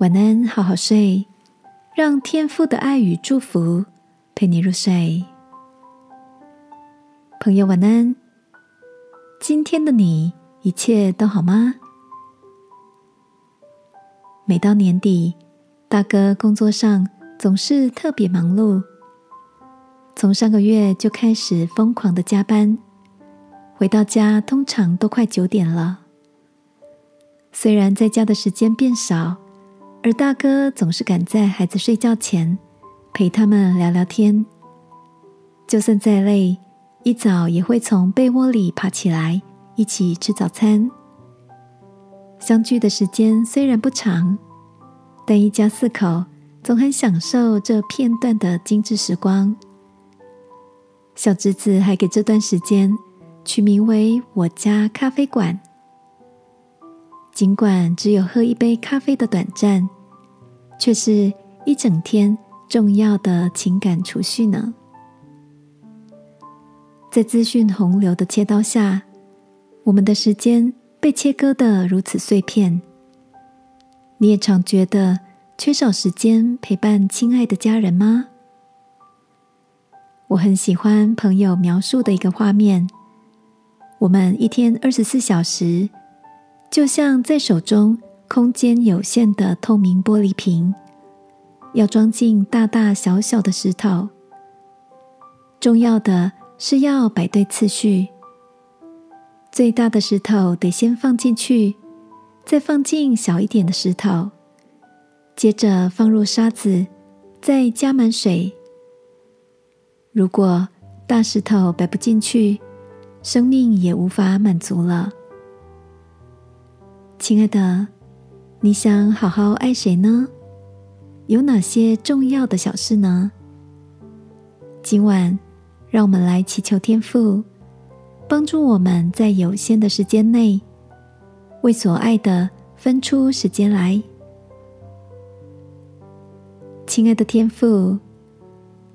晚安，好好睡，让天父的爱与祝福陪你入睡。朋友，晚安。今天的你一切都好吗？每到年底，大哥工作上总是特别忙碌，从上个月就开始疯狂的加班，回到家通常都快九点了。虽然在家的时间变少。而大哥总是赶在孩子睡觉前陪他们聊聊天，就算再累，一早也会从被窝里爬起来一起吃早餐。相聚的时间虽然不长，但一家四口总很享受这片段的精致时光。小侄子还给这段时间取名为“我家咖啡馆”。尽管只有喝一杯咖啡的短暂，却是一整天重要的情感储蓄呢。在资讯洪流的切刀下，我们的时间被切割的如此碎片。你也常觉得缺少时间陪伴亲爱的家人吗？我很喜欢朋友描述的一个画面：我们一天二十四小时。就像在手中空间有限的透明玻璃瓶，要装进大大小小的石头。重要的是要摆对次序，最大的石头得先放进去，再放进小一点的石头，接着放入沙子，再加满水。如果大石头摆不进去，生命也无法满足了。亲爱的，你想好好爱谁呢？有哪些重要的小事呢？今晚，让我们来祈求天父，帮助我们在有限的时间内，为所爱的分出时间来。亲爱的天父，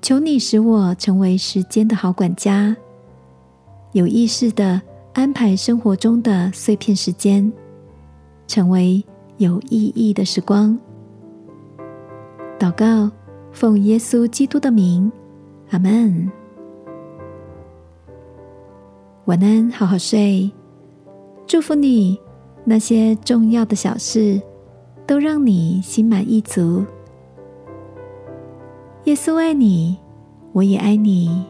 求你使我成为时间的好管家，有意识的安排生活中的碎片时间。成为有意义的时光。祷告，奉耶稣基督的名，阿门。晚安，好好睡。祝福你，那些重要的小事都让你心满意足。耶稣爱你，我也爱你。